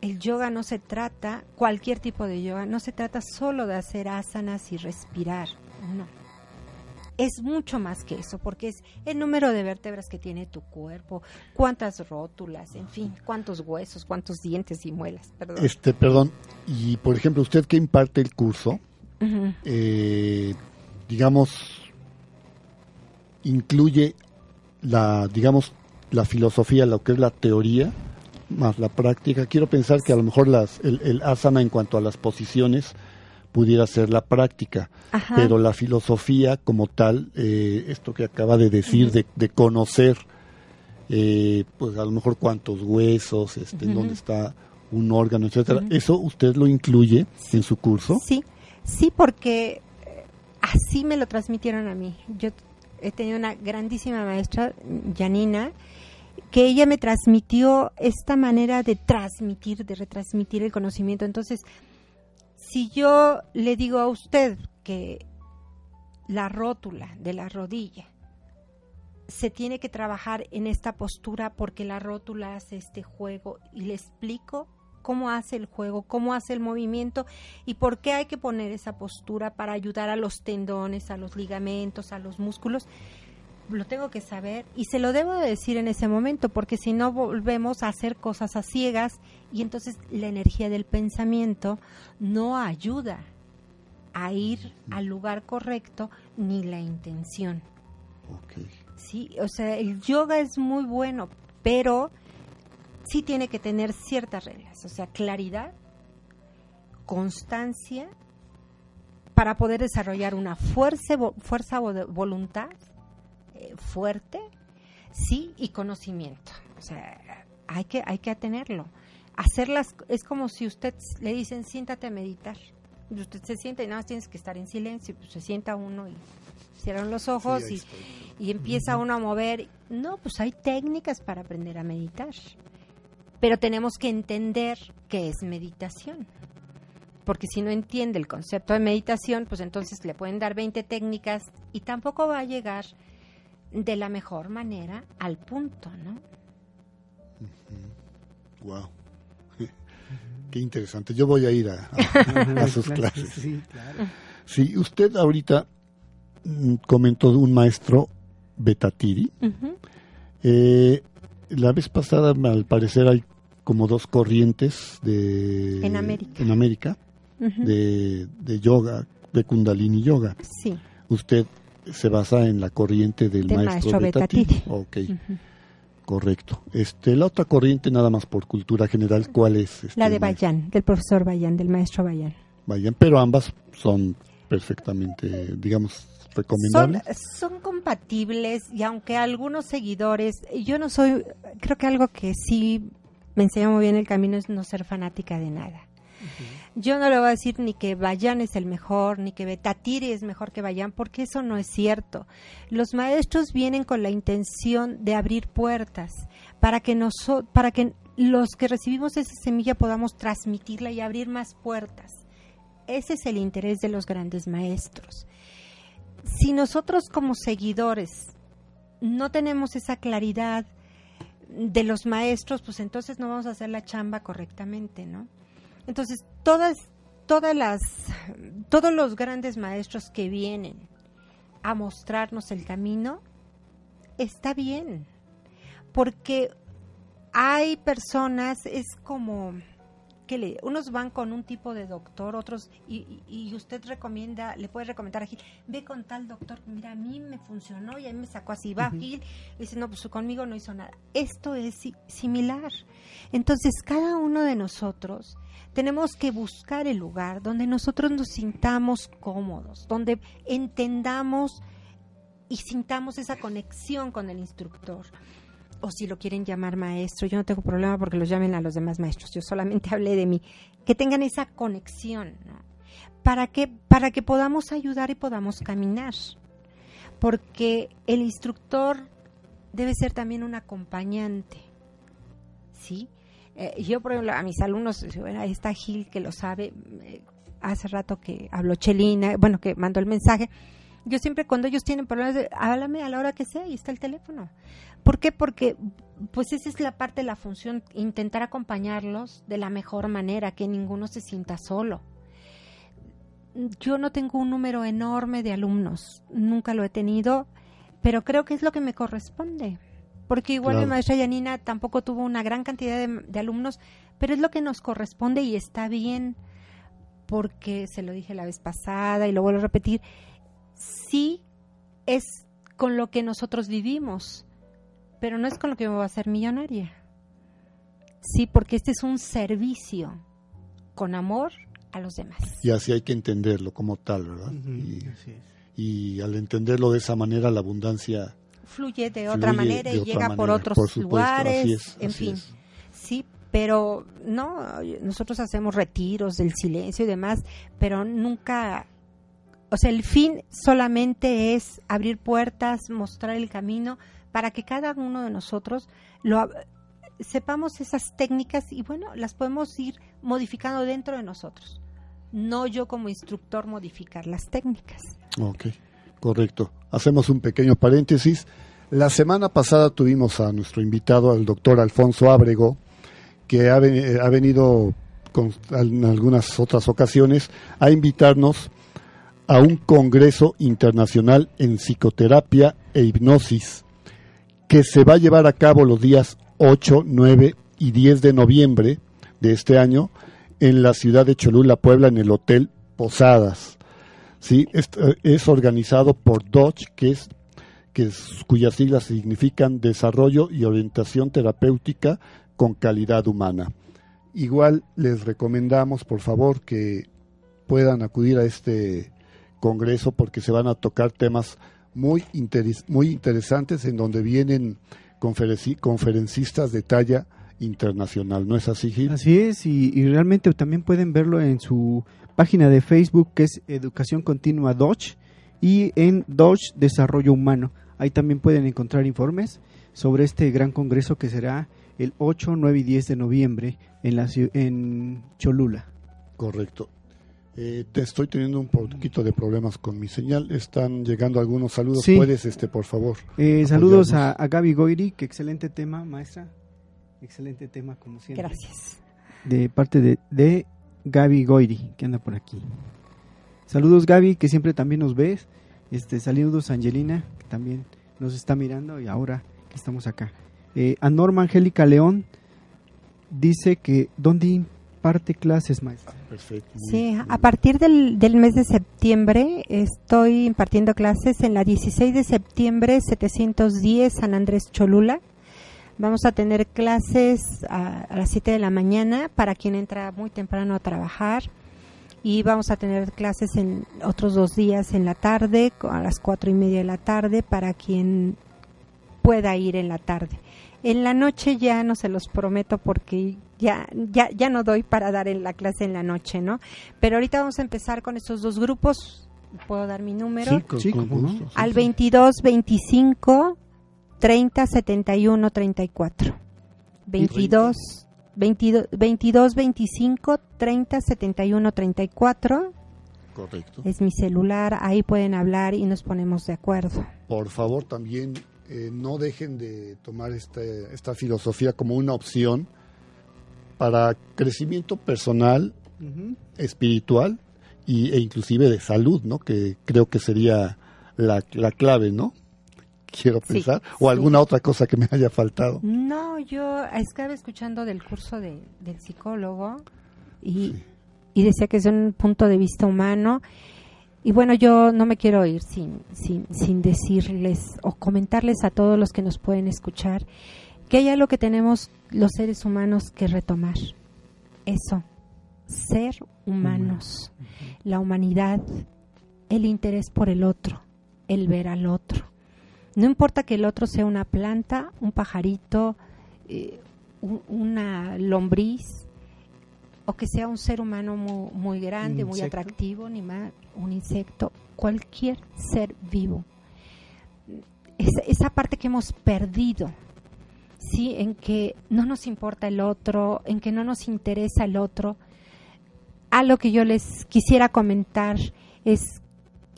el yoga no se trata, cualquier tipo de yoga, no se trata solo de hacer asanas y respirar, no. Es mucho más que eso, porque es el número de vértebras que tiene tu cuerpo, cuántas rótulas, en fin, cuántos huesos, cuántos dientes y muelas. Perdón. Este, perdón. Y por ejemplo, usted que imparte el curso, eh, digamos, incluye la, digamos, la filosofía, lo que es la teoría, más la práctica. Quiero pensar que a lo mejor las, el, asana en cuanto a las posiciones pudiera ser la práctica, pero la filosofía como tal, eh, esto que acaba de decir, de, de, conocer, eh, pues a lo mejor cuántos huesos, este, dónde está un órgano, etcétera, ¿eso usted lo incluye en su curso? Sí, sí, porque eh, así me lo transmitieron a mí. Yo he tenido una grandísima maestra, Janina, que ella me transmitió esta manera de transmitir, de retransmitir el conocimiento. Entonces, si yo le digo a usted que la rótula de la rodilla se tiene que trabajar en esta postura porque la rótula hace este juego y le explico cómo hace el juego, cómo hace el movimiento y por qué hay que poner esa postura para ayudar a los tendones, a los ligamentos, a los músculos. Lo tengo que saber y se lo debo de decir en ese momento, porque si no volvemos a hacer cosas a ciegas y entonces la energía del pensamiento no ayuda a ir al lugar correcto ni la intención. Ok. Sí, o sea, el yoga es muy bueno, pero sí tiene que tener ciertas reglas, o sea, claridad, constancia para poder desarrollar una fuerza, fuerza de voluntad eh, fuerte, sí, y conocimiento. O sea, hay que, hay que tenerlo. Hacerlas es como si usted le dicen siéntate a meditar. Y usted se sienta y nada más tienes que estar en silencio. Pues se sienta uno y cierran los ojos y, y empieza uno a mover. No, pues hay técnicas para aprender a meditar. Pero tenemos que entender qué es meditación. Porque si no entiende el concepto de meditación, pues entonces le pueden dar 20 técnicas y tampoco va a llegar de la mejor manera al punto, ¿no? Wow. <laughs> Qué interesante. Yo voy a ir a, a- a sus <laughs> clases. Sí, claro. Sí, usted ahorita mm, comentó de un maestro Betatiri. Eh, la vez pasada, al parecer, hay como dos corrientes de En América. en América de, de yoga, de Kundalini Yoga. Sí. Usted se basa en la corriente del, maestro, maestro Betatiri. Betatiri. Ok, Ujú. correcto. Este, la otra corriente, nada más por cultura general, ¿cuál es? este, La de? Bayán, del profesor Bayán, del maestro Bayán. Vayan, pero ambas son perfectamente, digamos, Son, recomendables. son compatibles y aunque algunos seguidores, yo no soy, creo que algo que sí me enseñó muy bien el camino es no ser fanática de nada. Yo no le voy a decir ni que Bayán es el mejor, ni que Betatiri es mejor que Bayán, porque eso no es cierto. Los maestros vienen con la intención de abrir puertas para que, noso- para que los que recibimos esa semilla podamos transmitirla y abrir más puertas. Ese es el interés de los grandes maestros. Si nosotros como seguidores no tenemos esa claridad de los maestros, pues entonces no vamos a hacer la chamba correctamente, ¿no? Entonces, todas, todas las, todos los grandes maestros que vienen a mostrarnos el camino, está bien, porque hay personas, es como, que le, unos van con un tipo de doctor, otros, y, y- usted recomienda, le puede recomendar a Gil, ve con tal doctor, mira, a mí me funcionó y a mí me sacó así, va Gil, y dice, no, pues conmigo no hizo nada. Esto es si- similar. Entonces, cada uno de nosotros tenemos que buscar el lugar donde nosotros nos sintamos cómodos, donde entendamos y sintamos esa conexión con el instructor. O si lo quieren llamar maestro, yo no tengo problema porque los llamen a los demás maestros, yo solamente <laughs> hablé de mí. Que tengan esa conexión, ¿no? Para que, para que podamos ayudar y podamos caminar. Porque el instructor debe ser también un acompañante. ¿Sí? Eh, yo, por ejemplo, a mis alumnos, está Gil que lo sabe, eh, hace rato que habló Chelina, bueno, que mandó el mensaje. Yo siempre cuando ellos tienen problemas, háblame a la hora que sea, y está el teléfono. ¿Por qué? Porque pues esa es la parte de la función, intentar acompañarlos de la mejor manera, que ninguno se sienta solo. Yo no tengo un número enorme de alumnos, nunca lo he tenido, pero creo que es lo que me corresponde. Porque igual Claro. mi maestra Yanina tampoco tuvo una gran cantidad de, de alumnos, pero es lo que nos corresponde y está bien, porque se lo dije la vez pasada y lo vuelvo a repetir, sí es con lo que nosotros vivimos, pero no es con lo que me voy a hacer millonaria. Sí, porque este es un servicio con amor a los demás. Y así hay que entenderlo como tal, ¿verdad? Ujú, y, así es. y al entenderlo de esa manera, la abundancia Fluye de otra fluye manera de y otra llega por otros por supuesto, lugares, es, en fin. es. Sí, pero no, nosotros hacemos retiros del silencio y demás, pero nunca, o sea, el fin solamente es abrir puertas, mostrar el camino para que cada uno de nosotros lo sepamos esas técnicas y bueno, las podemos ir modificando dentro de nosotros. No yo como instructor modificar las técnicas. Ok, correcto. Hacemos un pequeño paréntesis. La semana pasada tuvimos a nuestro invitado, al doctor Alfonso Ábrego, que ha, eh, ha venido con- en algunas otras ocasiones a invitarnos a un Congreso Internacional en Psicoterapia e Hipnosis que se va a llevar a cabo los días 8, 9 y 10 de noviembre de este año en la ciudad de Cholula, Puebla, en el Hotel Posadas. ¿Sí? Es, es organizado por Dodge, que es que cuyas siglas significan Desarrollo y Orientación Terapéutica con Calidad Humana. Igual les recomendamos, por favor, que puedan acudir a este congreso porque se van a tocar temas muy, muy interesantes en donde vienen conferencistas de talla internacional. ¿No es así, Gil? Así es, y, y, realmente también pueden verlo en su página de Facebook que es Educación Continua Dodge y en Dodge Desarrollo Humano. Ahí también pueden encontrar informes sobre este gran congreso que será el 8, 9 y 10 de noviembre en, la, en Cholula. Correcto. Eh, te estoy teniendo un poquito de problemas con mi señal. Están llegando algunos saludos. ¿Puedes, este, por favor? Eh, saludos a, a, Gaby Goiri. Que excelente tema, maestra. Excelente tema, como siempre. Gracias. De parte de, de Gaby Goiri, que anda por aquí. Saludos, Gaby, que siempre también nos ves. Este, saludos, Angelina, que también nos está mirando y ahora que estamos acá. Eh, a Norma Angélica León dice que ¿dónde imparte clases, maestra? Perfecto. Sí, a partir del, del, mes de septiembre estoy impartiendo clases en la 16 de septiembre 710 San Andrés Cholula. Vamos a tener clases a, a las 7 de la mañana para quien entra muy temprano a trabajar y vamos a tener clases en otros dos días en la tarde, a las cuatro y media de la tarde, para quien pueda ir en la tarde. En la noche ya no se los prometo porque ya, ya, ya no doy para dar en la clase en la noche, ¿no? Pero ahorita vamos a empezar con estos dos grupos. ¿Puedo dar mi número? Sí, con, sí, con gusto. Al 22 25 30 71 34. 22 22, 22 25 30 71 34. Correcto. Es mi celular, ahí pueden hablar y nos ponemos de acuerdo. Por favor, también eh, no dejen de tomar este, esta filosofía como una opción para crecimiento personal, uh -huh. espiritual y, e inclusive de salud, ¿no? Que creo que sería la, la clave, ¿no? Quiero pensar, sí, o alguna sí. otra cosa que me haya faltado. No, yo estaba escuchando del curso de, del psicólogo y, sí. y decía que es un punto de vista humano. Y bueno, yo no me quiero ir sin, sin, sin decirles o comentarles a todos los que nos pueden escuchar que hay algo que tenemos los seres humanos que retomar. Eso, ser humanos, la humanidad, el interés por el otro, el ver al otro no importa que el otro sea una planta, un pajarito, eh, un, una lombriz, o que sea un ser humano muy, muy grande, muy atractivo, ni más, un insecto, cualquier ser vivo. Es, esa parte que hemos perdido, sí, en que no nos importa el otro, en que no nos interesa el otro. Algo que yo les quisiera comentar es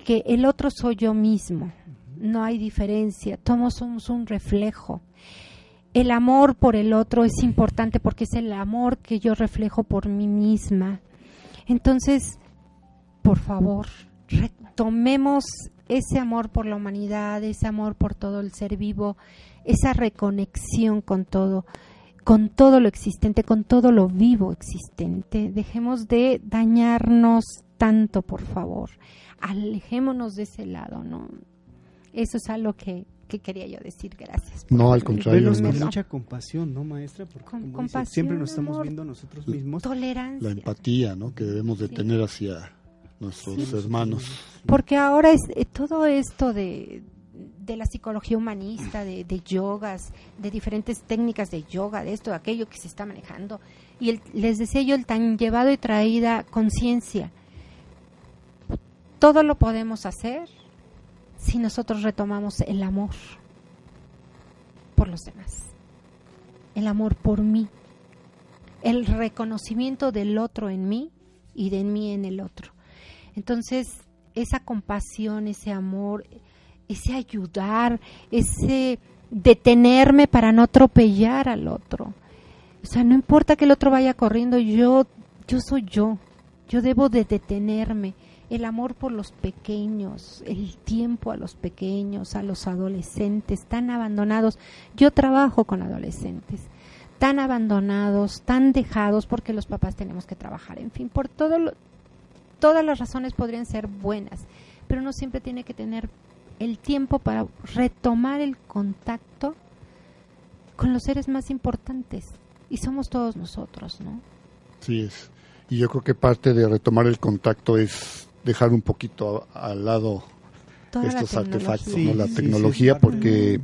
que el otro soy yo mismo no hay diferencia, todos somos un reflejo. El amor por el otro es importante porque es el amor que yo reflejo por mí misma. Entonces, por favor, retomemos ese amor por la humanidad, ese amor por todo el ser vivo, esa reconexión con todo, con todo lo existente, con todo lo vivo existente. Dejemos de dañarnos tanto, por favor. Alejémonos de ese lado, ¿no? Eso es algo que, que quería yo decir. Gracias. No, al contrario. Pero con mucha compasión, ¿no, maestra? Porque Con, compasión, dice, siempre nos estamos amor, viendo nosotros mismos. Tolerancia. La empatía, ¿no? Que debemos de sí. tener hacia nuestros sí. hermanos. Porque ahora es eh, todo esto de, de la psicología humanista, de, de, yogas, de diferentes técnicas de yoga, de esto, de aquello que se está manejando. Y el, les decía yo, el tan llevado y traída conciencia. Todo lo podemos hacer si nosotros retomamos el amor por los demás, el amor por mí, el reconocimiento del otro en mí y de mí en el otro. Entonces, esa compasión, ese amor, ese ayudar, ese detenerme para no atropellar al otro. O sea, no importa que el otro vaya corriendo, yo yo soy yo. Yo debo de detenerme el amor por los pequeños, el tiempo a los pequeños, a los adolescentes tan abandonados. Yo trabajo con adolescentes tan abandonados, tan dejados porque los papás tenemos que trabajar, en fin, por todo lo, todas las razones podrían ser buenas, pero no siempre tiene que tener el tiempo para retomar el contacto con los seres más importantes y somos todos nosotros, ¿no? Sí es. Y yo creo que parte de retomar el contacto es dejar un poquito al lado estos artefactos, la tecnología, porque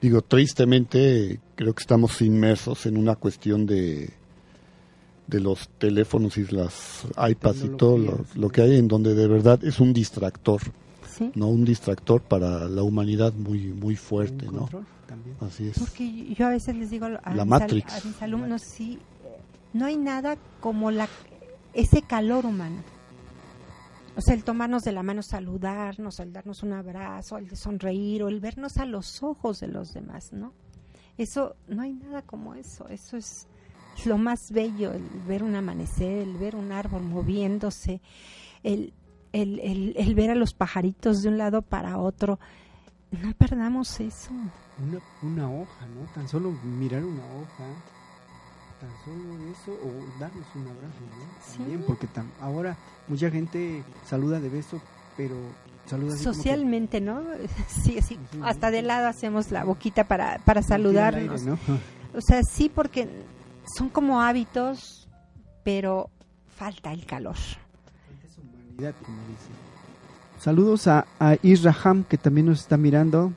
digo, tristemente creo que estamos inmersos en una cuestión de de los teléfonos y las iPads y todo lo, que hay en donde de verdad es un distractor, no un distractor para la humanidad muy muy fuerte, ¿no? Así es. Porque yo a veces les digo a, la mis, Matrix. a mis alumnos, sí, no hay nada como la ese calor humano. O sea, el tomarnos de la mano, saludarnos, el darnos un abrazo, el de sonreír o el vernos a los ojos de los demás, ¿no? Eso, no hay nada como eso. Eso es lo más bello, el ver un amanecer, el ver un árbol moviéndose, el, el, el, el ver a los pajaritos de un lado para otro. No perdamos eso. Una, una hoja, ¿no? Tan solo mirar una hoja tan solo eso o darles un abrazo, ¿no? También, porque ahora mucha gente saluda de beso, pero saluda socialmente, ¿no? <laughs> Sí, sí, hasta de lado hacemos la boquita para para saludarnos. <laughs> O sea, sí porque son como hábitos, pero falta el calor. Saludos a, a Israham, que también nos está mirando,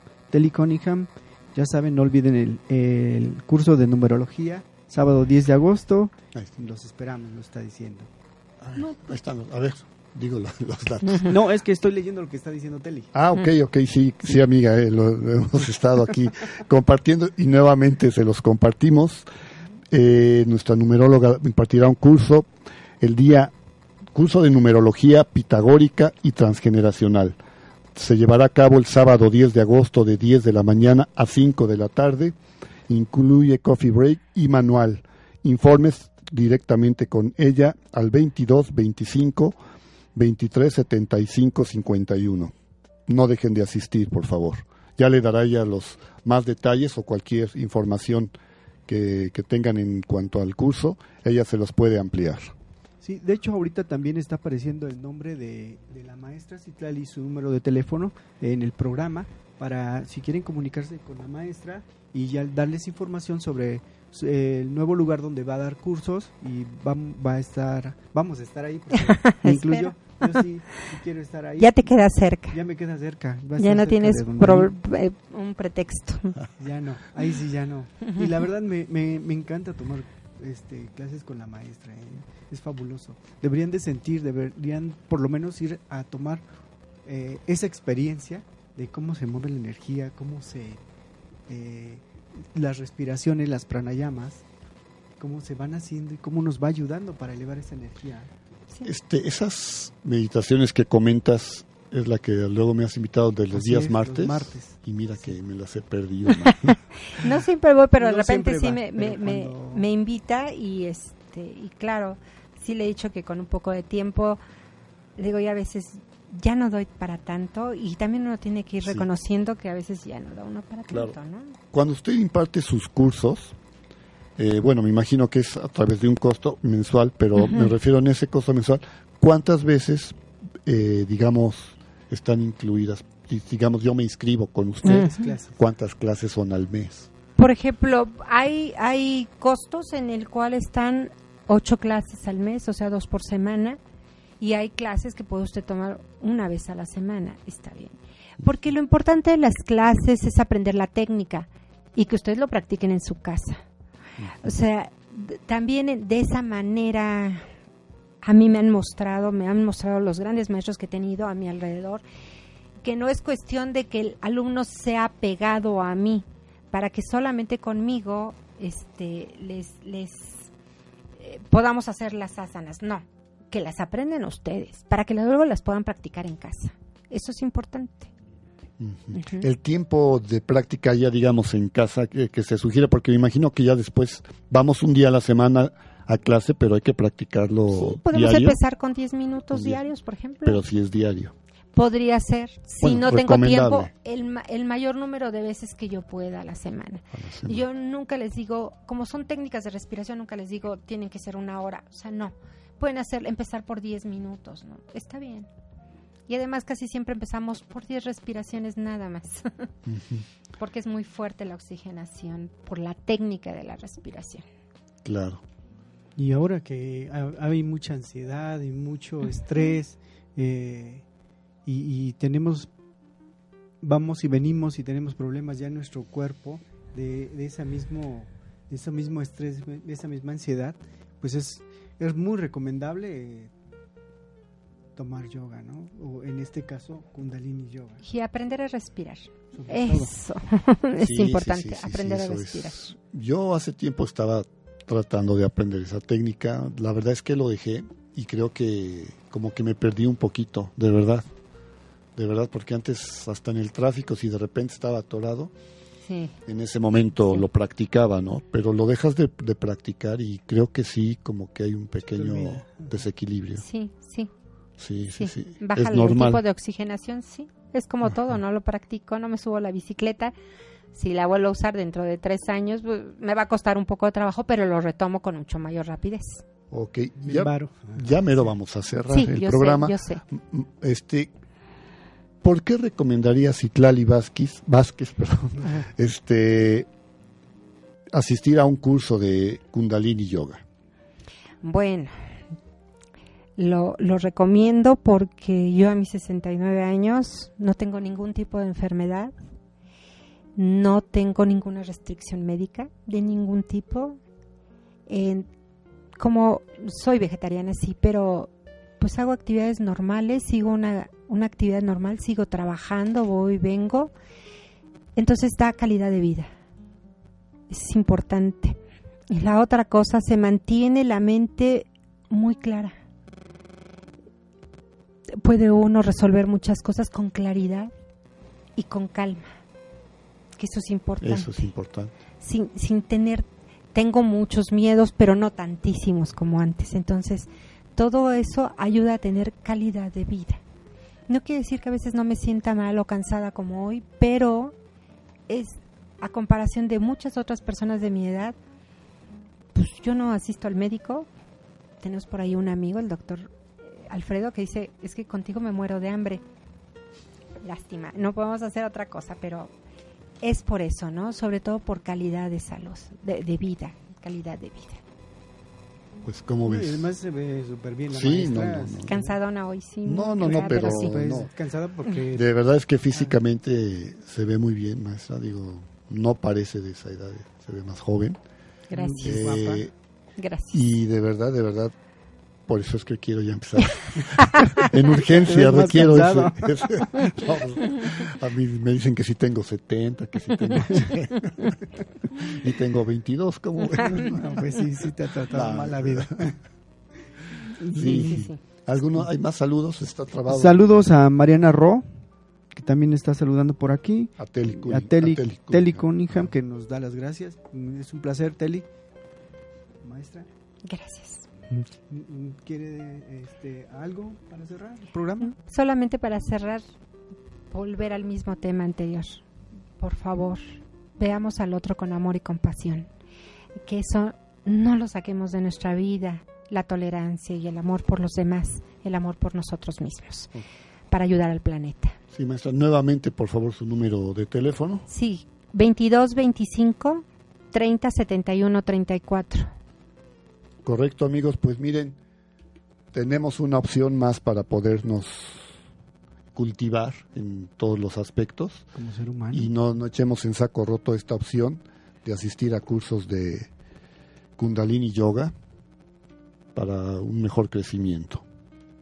Cunningham. Ya saben, no olviden el, el curso de numerología sábado 10 de agosto. Los esperamos, lo está diciendo. no, ahí están, a ver, digo <laughs> los, datos. <laughs> No, es que estoy leyendo lo que está diciendo Teli. Ah, ok, ok, sí, sí, amiga, eh, lo, hemos estado aquí <laughs> compartiendo y nuevamente se los compartimos. Eh, nuestra numeróloga impartirá un curso el día, curso de numerología pitagórica y transgeneracional. Se llevará a cabo el sábado 10 de agosto de 10 de la mañana a 5 de la tarde incluye coffee break y manual. Informes directamente con ella al 22 25 23 75 51. No dejen de asistir, por favor. Ya le dará ella los más detalles o cualquier información que, tengan en cuanto al curso, ella se los puede ampliar. Sí, de hecho ahorita también está apareciendo el nombre de, de la maestra Citlali y su número de teléfono en el programa para si quieren comunicarse con la maestra y ya darles información sobre el nuevo lugar donde va a dar cursos y va, va a estar, vamos a estar ahí, <laughs> me incluyo. Yo sí, quiero estar ahí. Ya te queda cerca. Ya me queda cerca. Ya no tienes eh, un pretexto. <laughs> Ya no, ahí sí ya no. Y la verdad me, me, me encanta tomar este, clases con la maestra. ¿eh? Es fabuloso. Deberían de sentir, deberían por lo menos ir a tomar eh, esa experiencia de cómo se mueve la energía, cómo se... Eh, las respiraciones, las pranayamas, cómo se van haciendo y cómo nos va ayudando para elevar esa energía. Este, esas meditaciones que comentas es la que luego me has invitado de los días martes, y mira que me las he perdido. ¿no? <laughs> siempre voy, pero de repente sí me, me, me, invita y este y claro, sí le he dicho que con un poco de tiempo, digo, y a veces ya no doy para tanto y también uno tiene que ir reconociendo que a veces ya no da uno para tanto, ¿no? Cuando usted imparte sus cursos, eh, bueno, me imagino que es a través de un costo mensual, pero me refiero en ese costo mensual, ¿cuántas veces, eh, digamos, están incluidas? Digamos, yo me inscribo con usted, ¿cuántas clases son al mes? Por ejemplo, hay, hay costos en el cual están ocho clases al mes, o sea, dos por semana y hay clases que puede usted tomar una vez a la semana, está bien. Porque lo importante de las clases es aprender la técnica y que ustedes lo practiquen en su casa. O sea, también de esa manera a mí me han mostrado, me han mostrado los grandes maestros que he tenido a mi alrededor, que no es cuestión de que el alumno sea pegado a mí, para que solamente conmigo este, les, les eh, podamos hacer las asanas. No, que las aprenden ustedes, para que luego las puedan practicar en casa. Eso es importante. El tiempo de práctica ya, digamos, en casa que, se sugiere, porque me imagino que ya después vamos un día a la semana a clase, pero hay que practicarlo Sí, podemos diario. empezar con 10 minutos diarios, por ejemplo. Pero si es diario. Podría ser, si Bueno, no tengo tiempo, el, el mayor número de veces que yo pueda a la semana. a la semana. Yo nunca les digo, como son técnicas de respiración, nunca les digo tienen que ser una hora. O sea, no. Pueden hacer, empezar por 10 minutos, ¿no? Está bien. Y además casi siempre empezamos por 10 respiraciones nada más. <laughs> Porque es muy fuerte la oxigenación por la técnica de la respiración. claro. Y ahora que ha- hay mucha ansiedad y mucho estrés eh, y, y tenemos, vamos y venimos y tenemos problemas ya en nuestro cuerpo de, de esa mismo, de ese mismo estrés, de esa misma ansiedad, pues es, es muy recomendable eh, tomar yoga, ¿no? O en este caso, Kundalini Yoga. Y aprender a respirar. Eso <laughs> es Sí, importante, sí, sí, aprender sí, a respirar. es. Yo hace tiempo estaba tratando de aprender esa técnica. La verdad es que lo dejé y creo que como que me perdí un poquito, de verdad. De verdad, porque antes hasta en el tráfico, si de repente estaba atorado, Sí. en ese momento Sí. lo practicaba, ¿no? Pero lo dejas de, de practicar y creo que sí, como que hay un pequeño desequilibrio. Sí, sí, Sí, sí, sí. sí. Baja Es el normal. tipo de oxigenación, sí. Es como todo, no lo practico, no me subo a la bicicleta. Si la vuelvo a usar dentro de tres años, pues, me va a costar un poco de trabajo, pero lo retomo con mucho mayor rapidez. Ok, ya, ya mero vamos a cerrar Sí, el yo programa. sé, yo sé. Este, ¿por qué recomendaría Citlali Vázquez, Vázquez <laughs> perdón, este, asistir a un curso de Kundalini Yoga? Bueno, lo, lo recomiendo porque yo a mis 69 años no tengo ningún tipo de enfermedad, no tengo ninguna restricción médica de ningún tipo. Como soy vegetariana, sí, pero pues hago actividades normales, sigo una, una actividad normal, sigo trabajando, voy, vengo. Entonces da calidad de vida. Es importante. Y la otra cosa, se mantiene la mente muy clara. Puede uno resolver muchas cosas con claridad y con calma. Que eso es importante. Eso es importante. Sin, sin tener, tengo muchos miedos, pero no tantísimos como antes. Entonces, todo eso ayuda a tener calidad de vida. No quiere decir que a veces no me sienta mal o cansada como hoy, pero es a comparación de muchas otras personas de mi edad, pues yo no asisto al médico. Tenemos por ahí un amigo, el doctor eh, Alfredo, que dice, es que contigo me muero de hambre. Lástima, no podemos hacer otra cosa, pero es por eso, ¿no? Sobre todo por calidad de salud, de, de vida, calidad de vida. Pues, ¿cómo Y ves? además se ve súper bien la Sí, no, maestra. no, no. Cansadona hoy, sí. No, no, no, ¿verdad? pero sí. Pues, no. cansada porque De verdad es que físicamente se ve muy bien, maestra. Digo, no parece de esa edad, se ve más joven. Gracias, Eh, gracias. y de verdad, de verdad, por eso es que quiero ya empezar. <laughs> en urgencia requiero cansado. ese. <laughs> ese- No, pues, a mí me dicen que si tengo 70, que si tengo <laughs> 80. y tengo 22, como No, pues sí, sí te ha tratado mal la vida. sí, sí, sí. ¿Alguno, ¿Hay más saludos? Está trabado. Saludos a Mariana Ro, que también está saludando por aquí. A Teli, Cuni- A Teli, a Teli Teli Cunningham. Cunningham, que nos da las gracias. Es un placer, Teli. Maestra, Gracias. ¿Quiere este, algo para cerrar el programa? Solamente para cerrar, volver al mismo tema anterior. Por favor, veamos al otro con amor y compasión. Que eso no lo saquemos de nuestra vida, la tolerancia y el amor por los demás, el amor por nosotros mismos, para ayudar al planeta. Sí, maestra, nuevamente, por favor, su número de teléfono. Sí, 22 25 30 71 34. Correcto, amigos. Pues miren, tenemos una opción más para podernos cultivar en todos los aspectos Como ser humano. y no, no echemos en saco roto esta opción de asistir a cursos de Kundalini Yoga para un mejor crecimiento.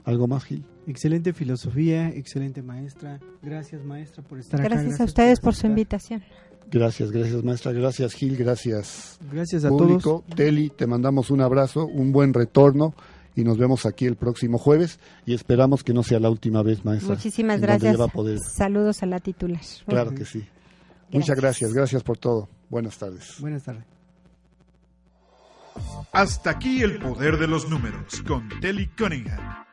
¿Algo más, Gil? Excelente filosofía, excelente maestra. Gracias, maestra, por estar acá. Gracias a ustedes por su aceptar. invitación. Gracias, gracias, maestra. Gracias, Gil. Gracias, Gracias a público. todos. Teli, te mandamos un abrazo, un buen retorno y nos vemos aquí el próximo jueves y esperamos que no sea la última vez, maestra. Muchísimas gracias. ella va a poder- Saludos a la titular. Claro que sí. Muchas Gracias. gracias, gracias por todo. Buenas tardes. Buenas tardes. Hasta aquí el poder de los números con Telly Cunningham.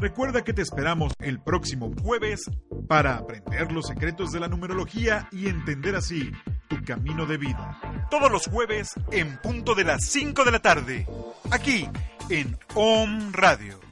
Recuerda que te esperamos el próximo jueves para aprender los secretos de la numerología y entender así tu camino de vida. Todos los jueves en punto de las 5 de la tarde, aquí en OM Radio.